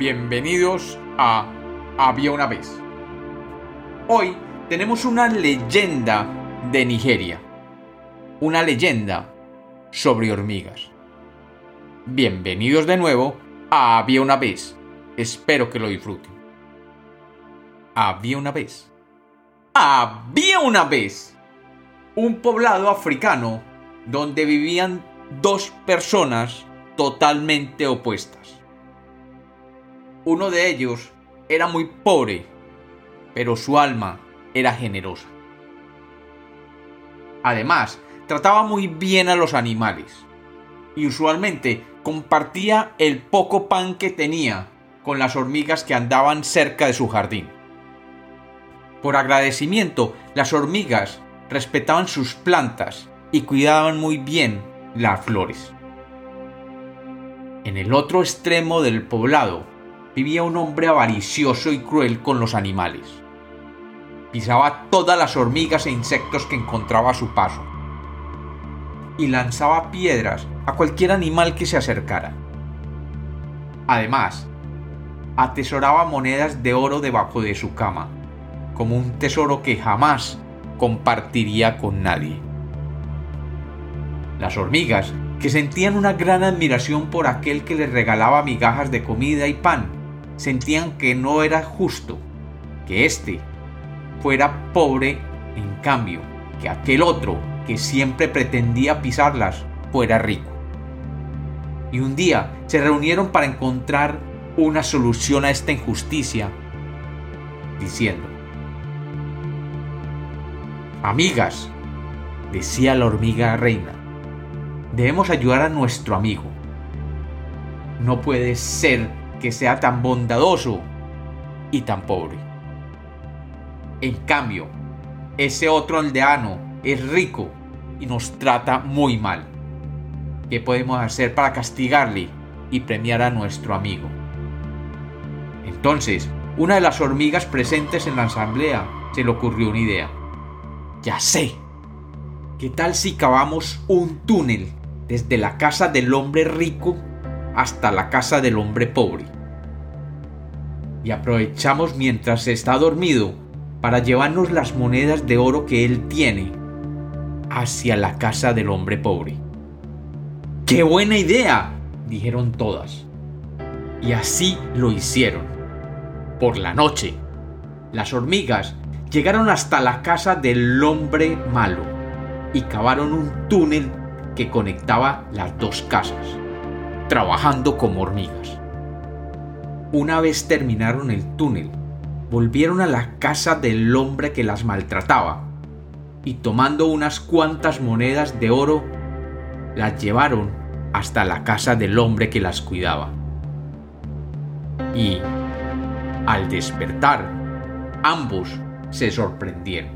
Bienvenidos a Había una vez. Hoy tenemos una leyenda de Nigeria. Una leyenda sobre hormigas. Bienvenidos de nuevo a Había una vez. Espero que lo disfruten. Había una vez. Había una vez un poblado africano donde vivían dos personas totalmente opuestas. Uno de ellos era muy pobre, pero su alma era generosa. Además, trataba muy bien a los animales y usualmente compartía el poco pan que tenía con las hormigas que andaban cerca de su jardín. Por agradecimiento, las hormigas respetaban sus plantas y cuidaban muy bien las flores. En el otro extremo del poblado vivía un hombre avaricioso y cruel con los animales. Pisaba todas las hormigas e insectos que encontraba a su paso y lanzaba piedras a cualquier animal que se acercara. Además, atesoraba monedas de oro debajo de su cama, como un tesoro que jamás compartiría con nadie. Las hormigas, que sentían una gran admiración por aquel que les regalaba migajas de comida y pan, sentían que no era justo que éste fuera pobre en cambio que aquel otro que siempre pretendía pisarlas fuera rico. Y un día se reunieron para encontrar una solución a esta injusticia, diciendo, Amigas, decía la hormiga reina, debemos ayudar a nuestro amigo. No puede ser que sea tan bondadoso y tan pobre. En cambio, ese otro aldeano es rico y nos trata muy mal. ¿Qué podemos hacer para castigarle y premiar a nuestro amigo? Entonces, una de las hormigas presentes en la asamblea se le ocurrió una idea. Ya sé. ¿Qué tal si cavamos un túnel desde la casa del hombre rico hasta la casa del hombre pobre. Y aprovechamos mientras está dormido para llevarnos las monedas de oro que él tiene hacia la casa del hombre pobre. ¡Qué buena idea! dijeron todas. Y así lo hicieron. Por la noche, las hormigas llegaron hasta la casa del hombre malo y cavaron un túnel que conectaba las dos casas trabajando como hormigas. Una vez terminaron el túnel, volvieron a la casa del hombre que las maltrataba y tomando unas cuantas monedas de oro, las llevaron hasta la casa del hombre que las cuidaba. Y, al despertar, ambos se sorprendieron.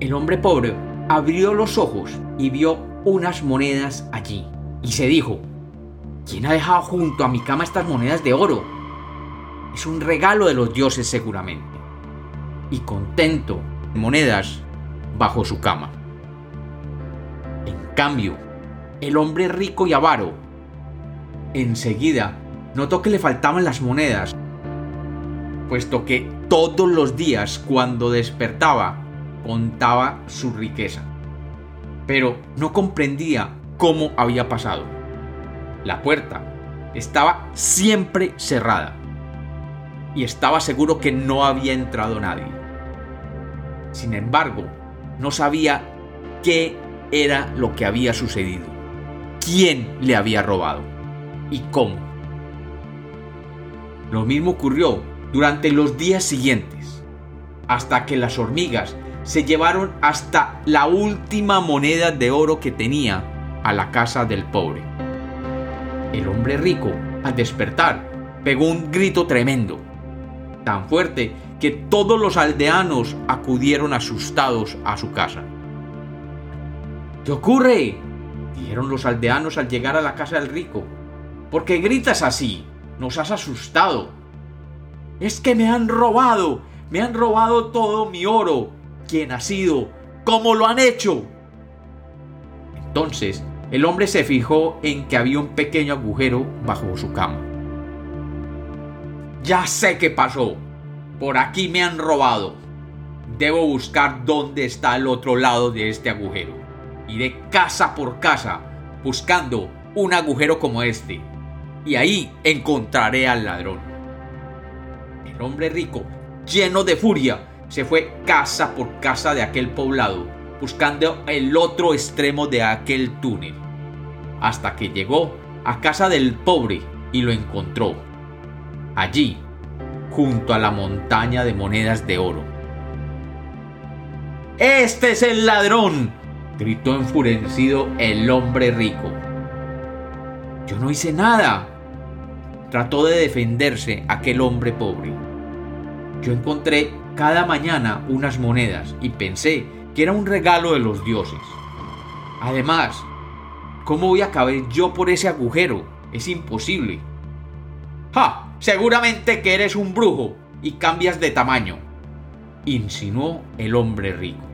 El hombre pobre abrió los ojos y vio unas monedas allí y se dijo, ¿quién ha dejado junto a mi cama estas monedas de oro? Es un regalo de los dioses seguramente. Y contento, monedas bajo su cama. En cambio, el hombre rico y avaro, enseguida notó que le faltaban las monedas, puesto que todos los días cuando despertaba contaba su riqueza. Pero no comprendía cómo había pasado. La puerta estaba siempre cerrada y estaba seguro que no había entrado nadie. Sin embargo, no sabía qué era lo que había sucedido, quién le había robado y cómo. Lo mismo ocurrió durante los días siguientes, hasta que las hormigas se llevaron hasta la última moneda de oro que tenía a la casa del pobre. El hombre rico, al despertar, pegó un grito tremendo, tan fuerte que todos los aldeanos acudieron asustados a su casa. ¿Qué ocurre? dijeron los aldeanos al llegar a la casa del rico. ¿Por qué gritas así? Nos has asustado. Es que me han robado, me han robado todo mi oro. ¿Quién ha sido? ¿Cómo lo han hecho? Entonces el hombre se fijó en que había un pequeño agujero bajo su cama Ya sé qué pasó. Por aquí me han robado. Debo buscar dónde está el otro lado de este agujero. Iré casa por casa buscando un agujero como este. Y ahí encontraré al ladrón. El hombre rico, lleno de furia, se fue casa por casa de aquel poblado, buscando el otro extremo de aquel túnel, hasta que llegó a casa del pobre y lo encontró. Allí, junto a la montaña de monedas de oro. Este es el ladrón, gritó enfurecido el hombre rico. Yo no hice nada. Trató de defenderse aquel hombre pobre. Yo encontré cada mañana unas monedas y pensé que era un regalo de los dioses. Además, ¿cómo voy a caber yo por ese agujero? Es imposible. ¡Ja! Seguramente que eres un brujo y cambias de tamaño, insinuó el hombre rico.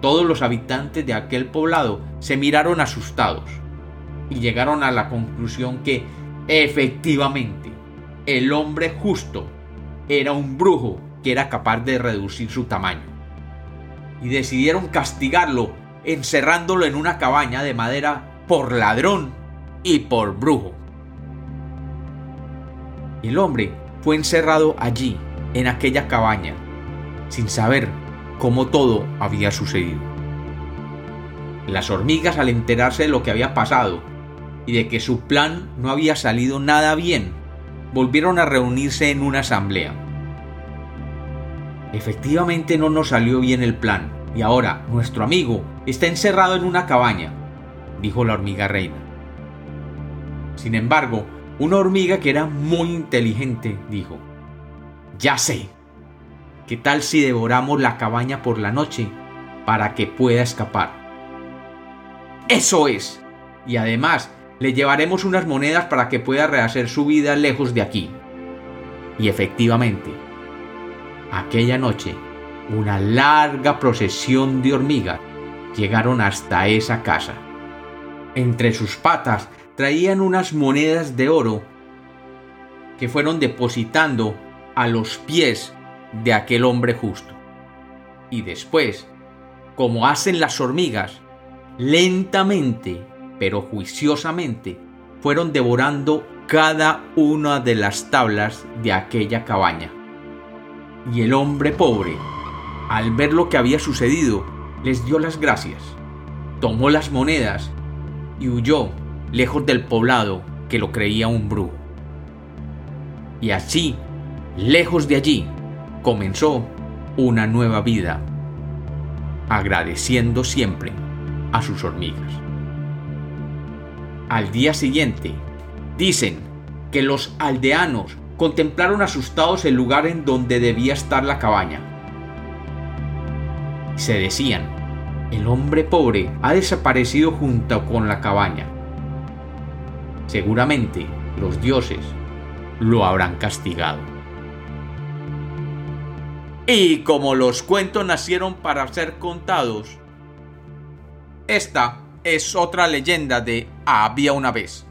Todos los habitantes de aquel poblado se miraron asustados y llegaron a la conclusión que efectivamente el hombre justo era un brujo que era capaz de reducir su tamaño. Y decidieron castigarlo encerrándolo en una cabaña de madera por ladrón y por brujo. El hombre fue encerrado allí, en aquella cabaña, sin saber cómo todo había sucedido. Las hormigas al enterarse de lo que había pasado y de que su plan no había salido nada bien, volvieron a reunirse en una asamblea. Efectivamente no nos salió bien el plan, y ahora nuestro amigo está encerrado en una cabaña, dijo la hormiga reina. Sin embargo, una hormiga que era muy inteligente dijo, Ya sé, ¿qué tal si devoramos la cabaña por la noche para que pueda escapar? Eso es. Y además le llevaremos unas monedas para que pueda rehacer su vida lejos de aquí. Y efectivamente, aquella noche, una larga procesión de hormigas llegaron hasta esa casa. Entre sus patas traían unas monedas de oro que fueron depositando a los pies de aquel hombre justo. Y después, como hacen las hormigas, lentamente pero juiciosamente fueron devorando cada una de las tablas de aquella cabaña. Y el hombre pobre, al ver lo que había sucedido, les dio las gracias, tomó las monedas y huyó lejos del poblado que lo creía un brujo. Y así, lejos de allí, comenzó una nueva vida, agradeciendo siempre a sus hormigas. Al día siguiente, dicen que los aldeanos contemplaron asustados el lugar en donde debía estar la cabaña. Se decían, el hombre pobre ha desaparecido junto con la cabaña. Seguramente los dioses lo habrán castigado. Y como los cuentos nacieron para ser contados, esta es otra leyenda de Había una vez.